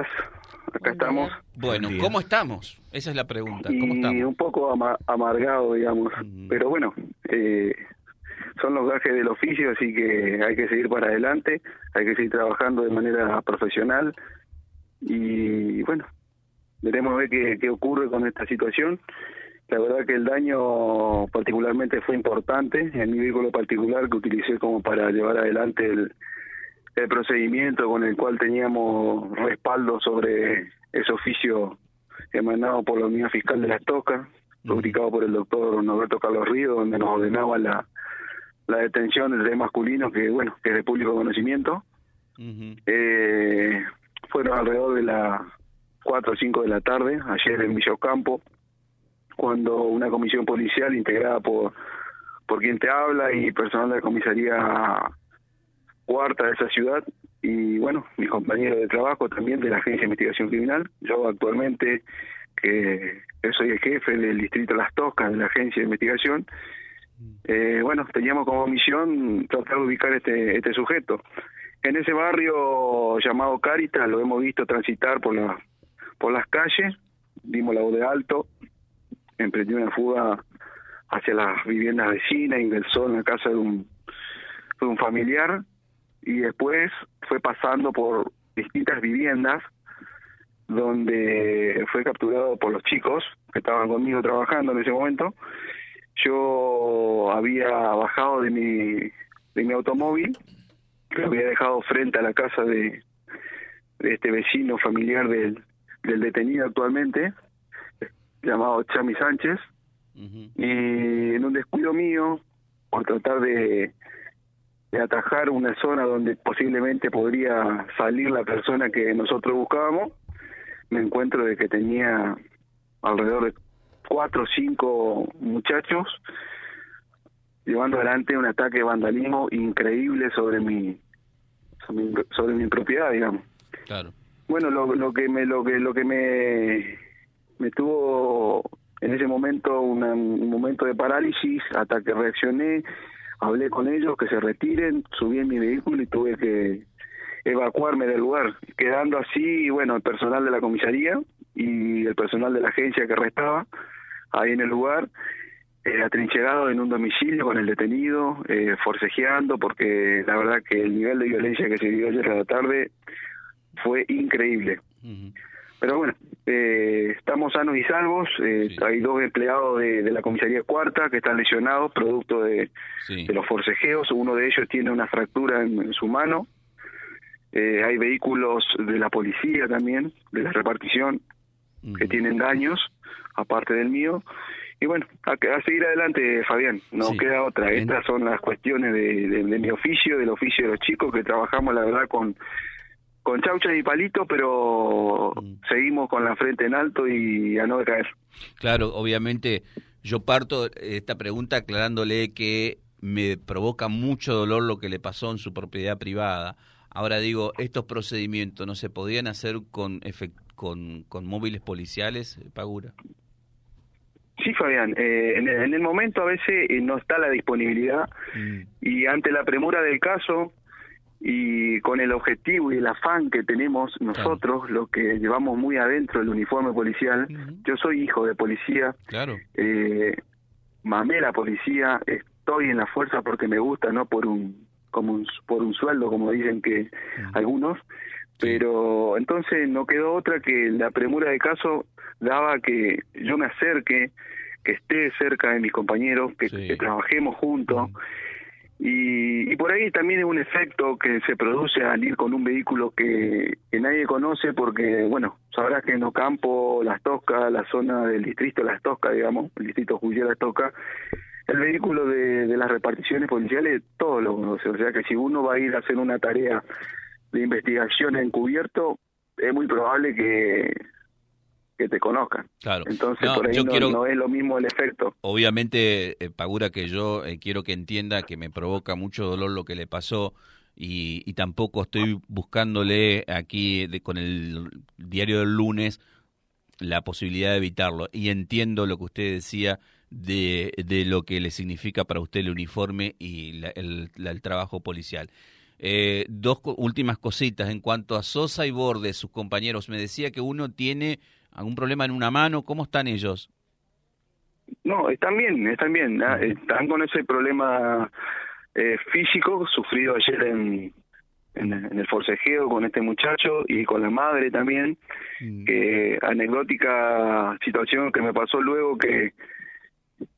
días. Acá estamos. Bueno, ¿cómo estamos? Esa es la pregunta. ¿Cómo y estamos? un poco ama- amargado, digamos. Mm. Pero bueno, eh, son los gajes del oficio, así que hay que seguir para adelante, hay que seguir trabajando de manera profesional. Y bueno, veremos ver qué, qué ocurre con esta situación. La verdad que el daño particularmente fue importante en mi vehículo particular que utilicé como para llevar adelante el, el procedimiento con el cual teníamos respaldo sobre ese oficio emanado por la Unidad Fiscal de las Tocas, publicado por el doctor Norberto Carlos Río, donde nos ordenaba la, la detención de tres masculinos que, bueno, que es de público conocimiento. Eh, fueron alrededor de las 4 o 5 de la tarde, ayer en Villocampo, cuando una comisión policial integrada por, por quien te habla y personal de la comisaría cuarta de esa ciudad y bueno, mis compañeros de trabajo también de la Agencia de Investigación Criminal. Yo actualmente, que, soy el jefe del distrito Las Toscas de la Agencia de Investigación, eh, bueno, teníamos como misión tratar de ubicar este, este sujeto. En ese barrio llamado Caritas lo hemos visto transitar por, la, por las calles, dimos la voz de alto, emprendió una fuga hacia las viviendas vecinas, ingresó en la casa de un, de un familiar y después fue pasando por distintas viviendas donde fue capturado por los chicos que estaban conmigo trabajando en ese momento. Yo había bajado de mi, de mi automóvil, lo había dejado frente a la casa de, de este vecino familiar del, del detenido actualmente, llamado Chami Sánchez, y en un descuido mío, por tratar de, de atajar una zona donde posiblemente podría salir la persona que nosotros buscábamos, me encuentro de que tenía alrededor de cuatro o cinco muchachos llevando adelante un ataque de vandalismo increíble sobre mi sobre mi, sobre mi propiedad digamos Claro. bueno, lo, lo que me lo que lo que me me tuvo en ese momento una- un momento de parálisis hasta que reaccioné, hablé con ellos que se retiren, subí en mi vehículo y tuve que evacuarme del lugar, quedando así, bueno, el personal de la comisaría y el personal de la agencia que restaba ahí en el lugar, eh, atrincherado en un domicilio con el detenido, eh, forcejeando, porque la verdad que el nivel de violencia que se vivió ayer a la tarde fue increíble. Pero bueno, eh, estamos sanos y salvos. eh, Sí. Hay dos empleados de, de la comisaría cuarta que están lesionados producto de, Sí. de los forcejeos. Uno de ellos tiene una fractura en, en su mano. Eh, hay vehículos de la policía también, de la repartición, que tienen daños, aparte del mío. Y bueno, a, a seguir adelante, Fabián, no Sí. queda otra. Estas son las cuestiones de, de- de mi oficio, del oficio de los chicos, que trabajamos, la verdad, con, con chauchas y palitos, pero Mm. seguimos con la frente en alto y a no caer. Claro, obviamente yo parto de esta pregunta aclarándole que me provoca mucho dolor lo que le pasó en su propiedad privada. Ahora digo, estos procedimientos no se podían hacer con con, con móviles policiales, Pagura. Sí, Fabián, eh, en, el, en el momento a veces eh, no está la disponibilidad y ante la premura del caso y con el objetivo y el afán que tenemos nosotros, los que llevamos muy adentro el uniforme policial, yo soy hijo de policía, Claro. eh, mamé la policía, estoy en la fuerza porque me gusta, no por un como un, por un sueldo, como dicen que algunos, pero entonces no quedó otra que la premura de caso daba que yo me acerque, que esté cerca de mis compañeros, que, Sí. que trabajemos juntos. Y, y por ahí también es un efecto que se produce al ir con un vehículo que, nadie conoce porque, bueno, sabrás que en Ocampo, Las Toscas, la zona del distrito Las Toscas, digamos, el distrito judicial Las Toscas, el vehículo de, de las reparticiones policiales todos lo conocen. O sea que si uno va a ir a hacer una tarea de investigación encubierto, es muy probable que, que te conozcan. Claro. Entonces No, por ahí yo no, quiero- no es lo mismo el efecto. Obviamente, eh, Pagura, que yo eh, quiero que entienda que me provoca mucho dolor lo que le pasó y, y tampoco estoy buscándole aquí de- con el diario del lunes la posibilidad de evitarlo. Y entiendo lo que usted decía de, de lo que le significa para usted el uniforme y la- el, la- el trabajo policial. Eh, dos últimas cositas en cuanto a Sosa y Borde, sus compañeros. Me decía que uno tiene algún problema en una mano. ¿Cómo están ellos? No, están bien, están bien. Ah, están con ese problema eh, físico sufrido ayer en, en, el forcejeo con este muchacho y con la madre también. Mm. Que anecdótica situación que me pasó luego que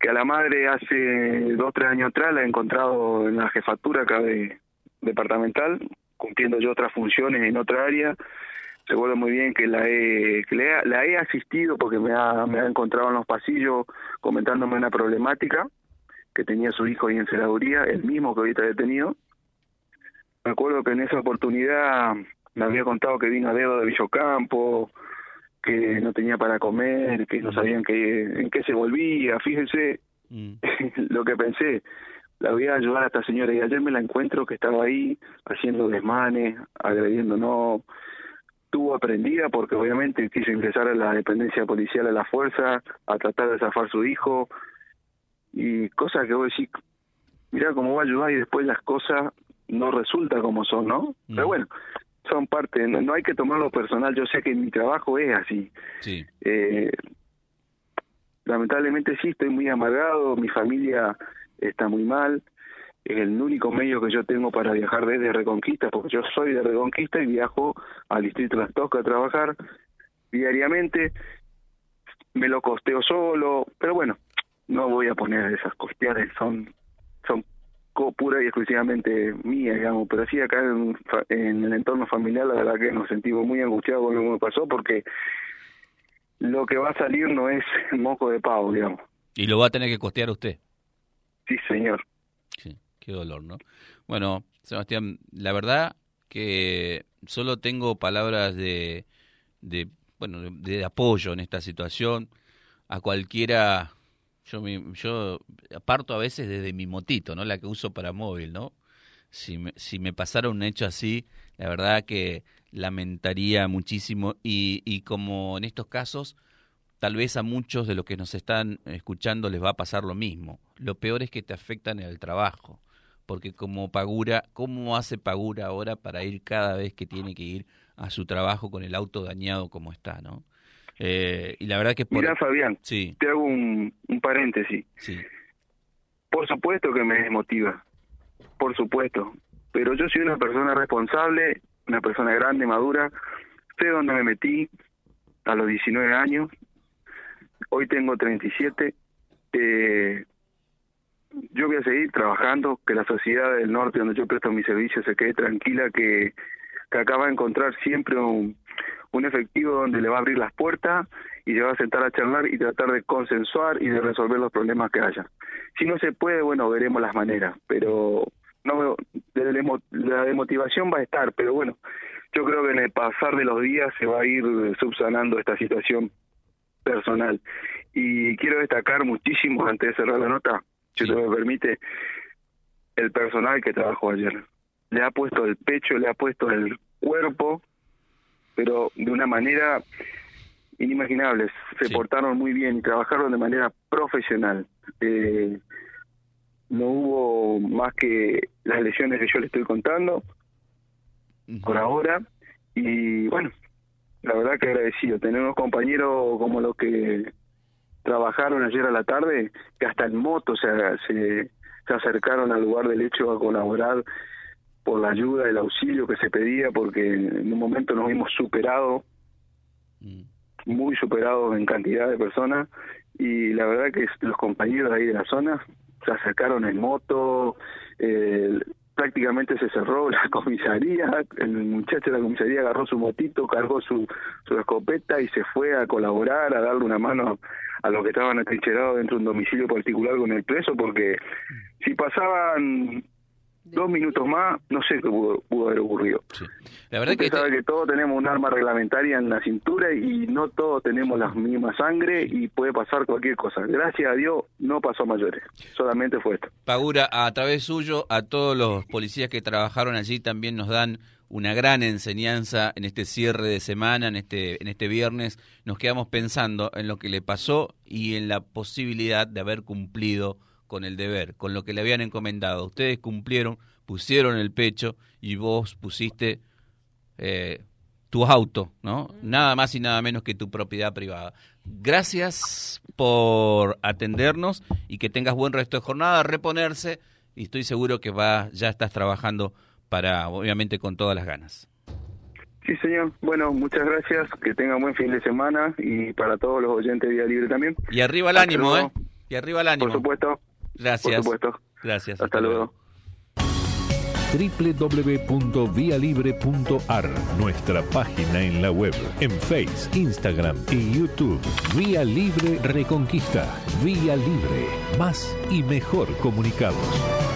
que a la madre hace dos tres años atrás la he encontrado en la jefatura acá de departamental cumpliendo yo otras funciones en otra área recuerdo muy bien que la he, que la he asistido porque me ha, me ha encontrado en los pasillos comentándome una problemática que tenía su hijo ahí en seraduría, el mismo que ahorita he tenido. Me acuerdo que en esa oportunidad me había contado que vino a dedo de Villocampo, que no tenía para comer, que no sabían que, en qué se volvía. Fíjense mm. lo que pensé. La voy a ayudar a esta señora y ayer me la encuentro que estaba ahí haciendo desmanes, agrediendo, no tuvo aprendida porque obviamente quiso ingresar a la dependencia policial a la fuerza, a tratar de zafar su hijo y cosas que vos decís, mira cómo va a ayudar y después las cosas no resultan como son, ¿no? Pero bueno, son parte, no, hay que tomarlo personal, yo sé que mi trabajo es así. Sí. Eh, lamentablemente sí, estoy muy amargado, mi familia está muy mal, es el único medio que yo tengo para viajar desde Reconquista, porque yo soy de Reconquista y viajo al distrito de Las Toscas a trabajar diariamente, me lo costeo solo, pero bueno, no voy a poner esas costeadas, son son pura y exclusivamente mía, digamos, pero sí acá en, en, el entorno familiar la verdad que nos sentimos muy angustiados con lo que me pasó porque lo que va a salir no es moco de pavo, digamos. Y lo va a tener que costear usted. Sí, señor. Sí qué dolor, ¿no? Bueno, Sebastián, la verdad que solo tengo palabras de, de bueno, de, apoyo en esta situación. A cualquiera, yo, me, yo parto a veces desde mi motito, ¿no? La que uso para móvil, ¿no? Si me, si me pasara un hecho así, la verdad que lamentaría muchísimo y, y como en estos casos, tal vez a muchos de los que nos están escuchando les va a pasar lo mismo. Lo peor es que te afectan en el trabajo porque como Pagura, ¿cómo hace Pagura ahora para ir cada vez que tiene que ir a su trabajo con el auto dañado como está, no? Eh, y la verdad que... Por... Mira, Fabián, sí. te hago un, paréntesis. Sí. Por supuesto que me desmotiva, por supuesto, pero yo soy una persona responsable, una persona grande, madura, sé dónde me metí a los 19 años, hoy tengo 37, eh, yo voy a seguir trabajando, que la sociedad del norte donde yo presto mi servicio se quede tranquila, que, que acá va a encontrar siempre un, un efectivo donde le va a abrir las puertas y se va a sentar a charlar y tratar de consensuar y de resolver los problemas que haya. Si no se puede, bueno, veremos las maneras, pero no la demotivación va a estar, pero bueno, yo creo que en el pasar de los días se va a ir subsanando esta situación personal. Y quiero destacar muchísimo, antes de cerrar la nota, si me permite, el personal que trabajó ayer. Le ha puesto el pecho, le ha puesto el cuerpo, pero de una manera inimaginable. Se portaron muy bien y trabajaron de manera profesional. Eh, no hubo más que las lesiones que yo le estoy contando por ahora. Y bueno, la verdad que agradecido. Tener unos compañeros como los que trabajaron ayer a la tarde, que hasta en moto se, se, acercaron al lugar del hecho a colaborar por la ayuda, el auxilio que se pedía, porque en un momento nos vimos superados, mm. muy superados en cantidad de personas, y la verdad que los compañeros ahí de la zona se acercaron en moto, eh, prácticamente se cerró la comisaría, el muchacho de la comisaría agarró su motito, cargó su, su escopeta y se fue a colaborar, a darle una mano a los que estaban atrincherados dentro de un domicilio particular con el preso, porque si pasaban dos minutos más, no sé qué pudo, haber ocurrido. La verdad Usted que sabe que todos tenemos un arma reglamentaria en la cintura y no todos tenemos la misma sangre y puede pasar cualquier cosa. Gracias a Dios no pasó a mayores, solamente fue esto. Pagura, a través suyo, a todos los policías que trabajaron allí también nos dan una gran enseñanza en este cierre de semana, en este, en este viernes. Nos quedamos pensando en lo que le pasó y en la posibilidad de haber cumplido con el deber, con lo que le habían encomendado. Ustedes cumplieron pusieron el pecho y vos pusiste eh, tu auto, ¿no? Nada más y nada menos que tu propiedad privada. Gracias por atendernos y que tengas buen resto de jornada, reponerse y estoy seguro que va, ya estás trabajando para, obviamente, con todas las ganas. Sí, señor. Bueno, muchas gracias. Que tengan buen fin de semana y para todos los oyentes de Vía Libre también. Y arriba el ánimo, ¿eh? Y arriba el ánimo. Por supuesto. Gracias. Por supuesto. Gracias. Hasta, luego. www.vialibre.ar, nuestra página en la web, en Face, Instagram y YouTube. Vía Libre Reconquista. Vía Libre. Más y mejor comunicados.